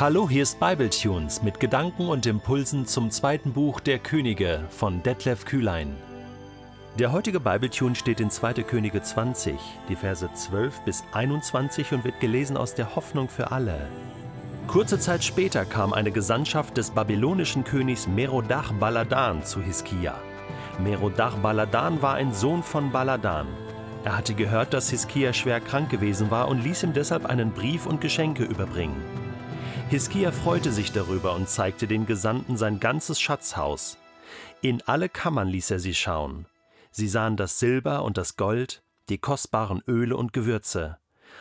Hallo, hier ist Bibletunes mit Gedanken und Impulsen zum zweiten Buch der Könige von Detlef Kühlein. Der heutige Bibletune steht in 2. Könige 20, die Verse 12 bis 21 und wird gelesen aus der Hoffnung für alle. Kurze Zeit später kam eine Gesandtschaft des babylonischen Königs Merodach Baladan zu Hiskia. Merodach Baladan war ein Sohn von Baladan. Er hatte gehört, dass Hiskia schwer krank gewesen war und ließ ihm deshalb einen Brief und Geschenke überbringen. Hiskia freute sich darüber und zeigte den Gesandten sein ganzes Schatzhaus. In alle Kammern ließ er sie schauen. Sie sahen das Silber und das Gold, die kostbaren Öle und Gewürze.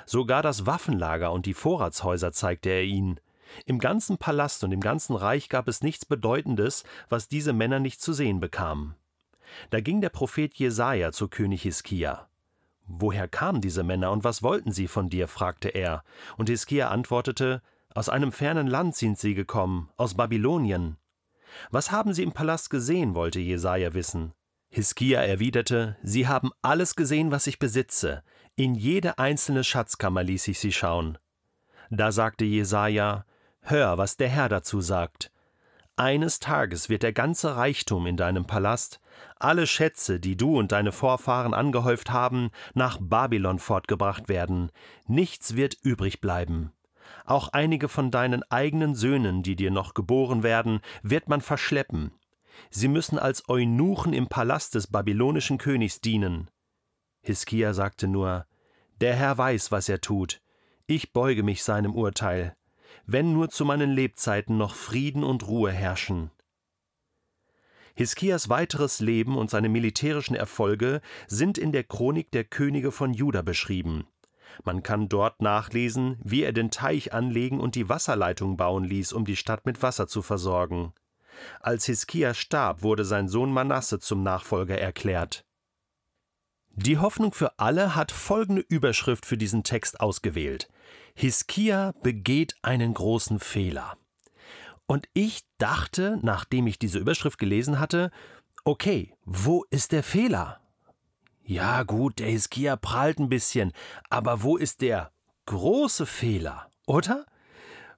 Sogar das Waffenlager und die Vorratshäuser zeigte er ihnen. Im ganzen Palast und im ganzen Reich gab es nichts Bedeutendes, was diese Männer nicht zu sehen bekamen. Da ging der Prophet Jesaja zu König Hiskia. Woher kamen diese Männer und was wollten sie von dir? fragte er. Und Hiskia antwortete: aus einem fernen Land sind sie gekommen, aus Babylonien. Was haben sie im Palast gesehen, wollte Jesaja wissen. Hiskia erwiderte: Sie haben alles gesehen, was ich besitze. In jede einzelne Schatzkammer ließ ich sie schauen. Da sagte Jesaja: Hör, was der Herr dazu sagt. Eines Tages wird der ganze Reichtum in deinem Palast, alle Schätze, die du und deine Vorfahren angehäuft haben, nach Babylon fortgebracht werden. Nichts wird übrig bleiben. Auch einige von deinen eigenen Söhnen, die dir noch geboren werden, wird man verschleppen. Sie müssen als Eunuchen im Palast des babylonischen Königs dienen. Hiskia sagte nur: Der Herr weiß, was er tut. Ich beuge mich seinem Urteil. Wenn nur zu meinen Lebzeiten noch Frieden und Ruhe herrschen. Hiskias weiteres Leben und seine militärischen Erfolge sind in der Chronik der Könige von Juda beschrieben. Man kann dort nachlesen, wie er den Teich anlegen und die Wasserleitung bauen ließ, um die Stadt mit Wasser zu versorgen. Als Hiskia starb, wurde sein Sohn Manasse zum Nachfolger erklärt. Die Hoffnung für alle hat folgende Überschrift für diesen Text ausgewählt. Hiskia begeht einen großen Fehler. Und ich dachte, nachdem ich diese Überschrift gelesen hatte, okay, wo ist der Fehler? Ja, gut, der Hiskia prahlt ein bisschen, aber wo ist der große Fehler, oder?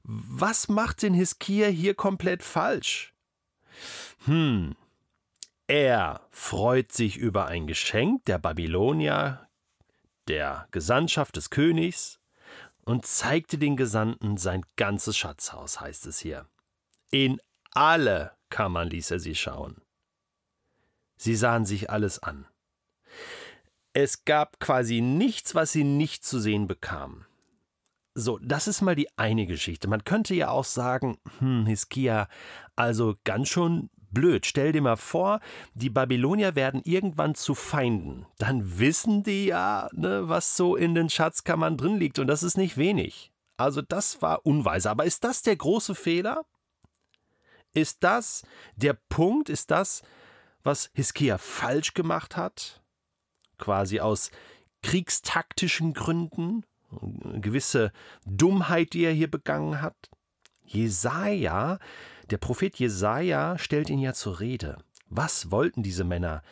Was macht den Hiskia hier komplett falsch? Hm, er freut sich über ein Geschenk der Babylonier, der Gesandtschaft des Königs, und zeigte den Gesandten sein ganzes Schatzhaus, heißt es hier. In alle Kammern ließ er sie schauen. Sie sahen sich alles an. Es gab quasi nichts, was sie nicht zu sehen bekamen. So, das ist mal die eine Geschichte. Man könnte ja auch sagen, hm, Hiskia, also ganz schon blöd. Stell dir mal vor, die Babylonier werden irgendwann zu Feinden. Dann wissen die ja, ne, was so in den Schatzkammern drin liegt. Und das ist nicht wenig. Also, das war unweise. Aber ist das der große Fehler? Ist das der Punkt? Ist das, was Hiskia falsch gemacht hat? Quasi aus kriegstaktischen Gründen, gewisse Dummheit, die er hier begangen hat. Jesaja, der Prophet Jesaja stellt ihn ja zur Rede. Was wollten diese Männer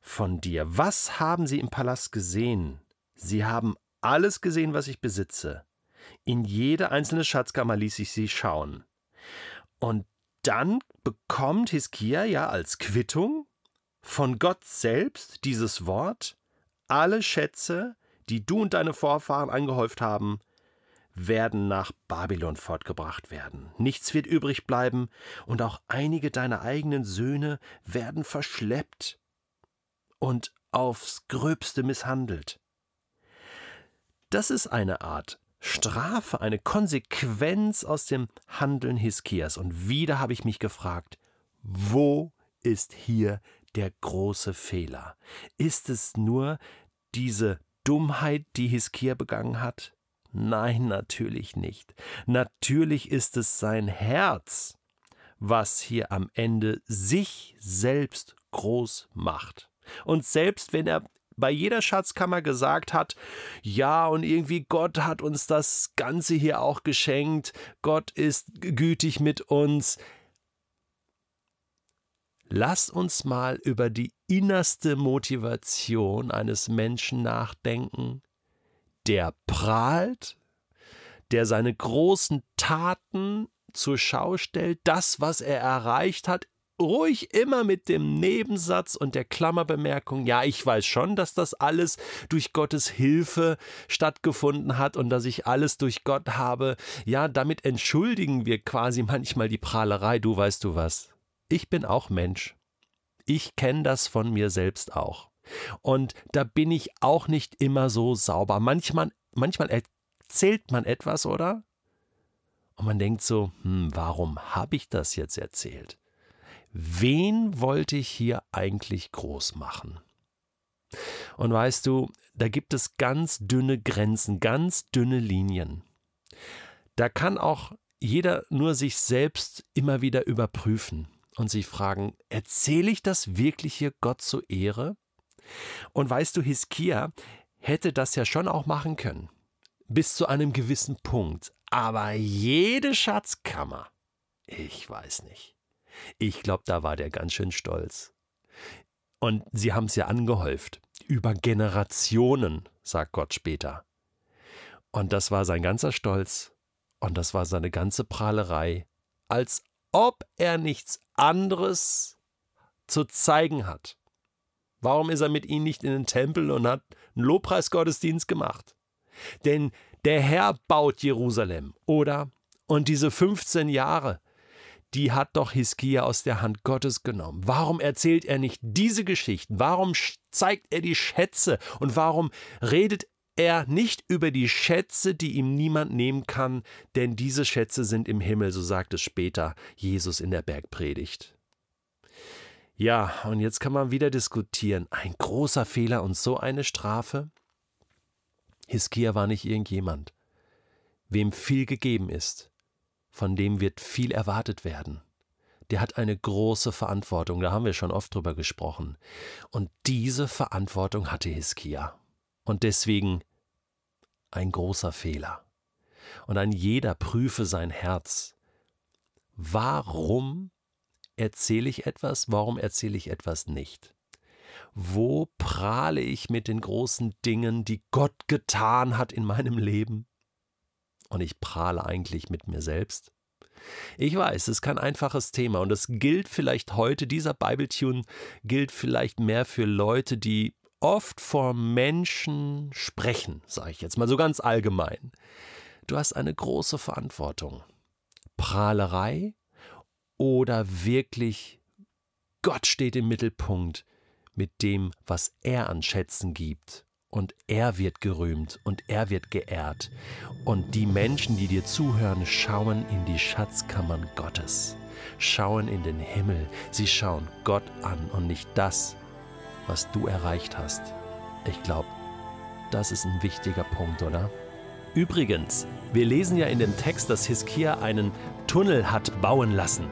von dir? Was haben sie im Palast gesehen? Sie haben alles gesehen, was ich besitze. In jede einzelne Schatzkammer ließ ich sie schauen. Und dann bekommt Hiskia ja als Quittung von Gott selbst dieses Wort, alle Schätze, die du und deine Vorfahren angehäuft haben, werden nach Babylon fortgebracht werden. Nichts wird übrig bleiben, und auch einige deiner eigenen Söhne werden verschleppt und aufs gröbste misshandelt. Das ist eine Art Strafe, eine Konsequenz aus dem Handeln Hiskias. Und wieder habe ich mich gefragt, wo ist hier der große Fehler? Ist es nur diese Dummheit, die Hiskia begangen hat? Nein, natürlich nicht. Natürlich ist es sein Herz, was hier am Ende sich selbst groß macht. Und selbst wenn er bei jeder Schatzkammer gesagt hat, ja, und irgendwie Gott hat uns das Ganze hier auch geschenkt, Gott ist gütig mit uns, Lass uns mal über die innerste Motivation eines Menschen nachdenken, der prahlt, der seine großen Taten zur Schau stellt, das, was er erreicht hat, ruhig immer mit dem Nebensatz und der Klammerbemerkung, ja, ich weiß schon, dass das alles durch Gottes Hilfe stattgefunden hat und dass ich alles durch Gott habe. Ja, damit entschuldigen wir quasi manchmal die Prahlerei, du weißt du was. Ich bin auch Mensch. Ich kenne das von mir selbst auch. Und da bin ich auch nicht immer so sauber. Manchmal, manchmal erzählt man etwas, oder? Und man denkt so, hm, warum habe ich das jetzt erzählt? wen wollte ich hier eigentlich groß machen? Und weißt du, da gibt es ganz dünne Grenzen, ganz dünne Linien. Da kann auch jeder nur sich selbst immer wieder überprüfen und sich fragen, erzähle ich das wirklich hier Gott zur Ehre? Und weißt du, Hiskia hätte das ja schon auch machen können, bis zu einem gewissen Punkt. Aber jede Schatzkammer, ich weiß nicht. Ich glaube, da war der ganz schön stolz. Und sie haben es ja angehäuft. Über Generationen, sagt Gott später. Und das war sein ganzer Stolz. Und das war seine ganze Prahlerei. Als ob er nichts anderes zu zeigen hat. Warum ist er mit ihnen nicht in den Tempel und hat einen Lobpreisgottesdienst gemacht? Denn der Herr baut Jerusalem, oder? Und diese 15 Jahre, die hat doch Hiskia aus der Hand Gottes genommen. Warum erzählt er nicht diese Geschichten? Warum zeigt er die Schätze? Und warum redet er nicht über die Schätze, die ihm niemand nehmen kann? Denn diese Schätze sind im Himmel, so sagt es später Jesus in der Bergpredigt. Ja, und jetzt kann man wieder diskutieren. Ein großer Fehler und so eine Strafe? Hiskia war nicht irgendjemand, wem viel gegeben ist von dem wird viel erwartet werden. Der hat eine große Verantwortung, da haben wir schon oft drüber gesprochen. Und diese Verantwortung hatte Hiskia. Und deswegen ein großer Fehler. Und ein jeder prüfe sein Herz. Warum erzähle ich etwas, warum erzähle ich etwas nicht? Wo prahle ich mit den großen Dingen, die Gott getan hat in meinem Leben? und ich prahle eigentlich mit mir selbst? Ich weiß, es ist kein einfaches Thema und es gilt vielleicht heute, dieser Bibletune gilt vielleicht mehr für Leute, die oft vor Menschen sprechen, sage ich jetzt mal so ganz allgemein. Du hast eine große Verantwortung. Prahlerei oder wirklich Gott steht im Mittelpunkt mit dem, was er an Schätzen gibt und er wird gerühmt und er wird geehrt. Und die Menschen, die dir zuhören, schauen in die Schatzkammern Gottes, schauen in den Himmel, sie schauen Gott an und nicht das, was du erreicht hast. Ich glaube, das ist ein wichtiger Punkt, oder? Übrigens, wir lesen ja in dem Text, dass Hiskia einen Tunnel hat bauen lassen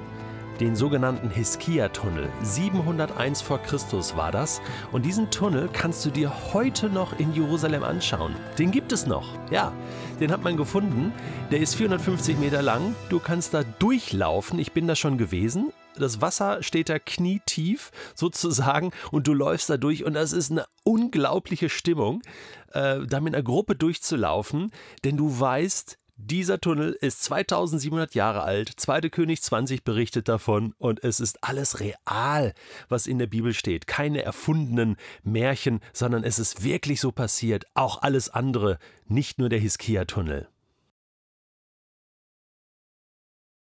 den sogenannten Hiskia-Tunnel. 701 vor Christus war das. Und diesen Tunnel kannst du dir heute noch in Jerusalem anschauen. Den gibt es noch. Ja, den hat man gefunden. Der ist 450 Meter lang. Du kannst da durchlaufen. Ich bin da schon gewesen. Das Wasser steht da knietief sozusagen und du läufst da durch und das ist eine unglaubliche Stimmung, äh, da mit einer Gruppe durchzulaufen, denn du weißt, dieser Tunnel ist 2700 Jahre alt. Zweite König 20 berichtet davon und es ist alles real, was in der Bibel steht. Keine erfundenen Märchen, sondern es ist wirklich so passiert. Auch alles andere, nicht nur der Hiskia-Tunnel.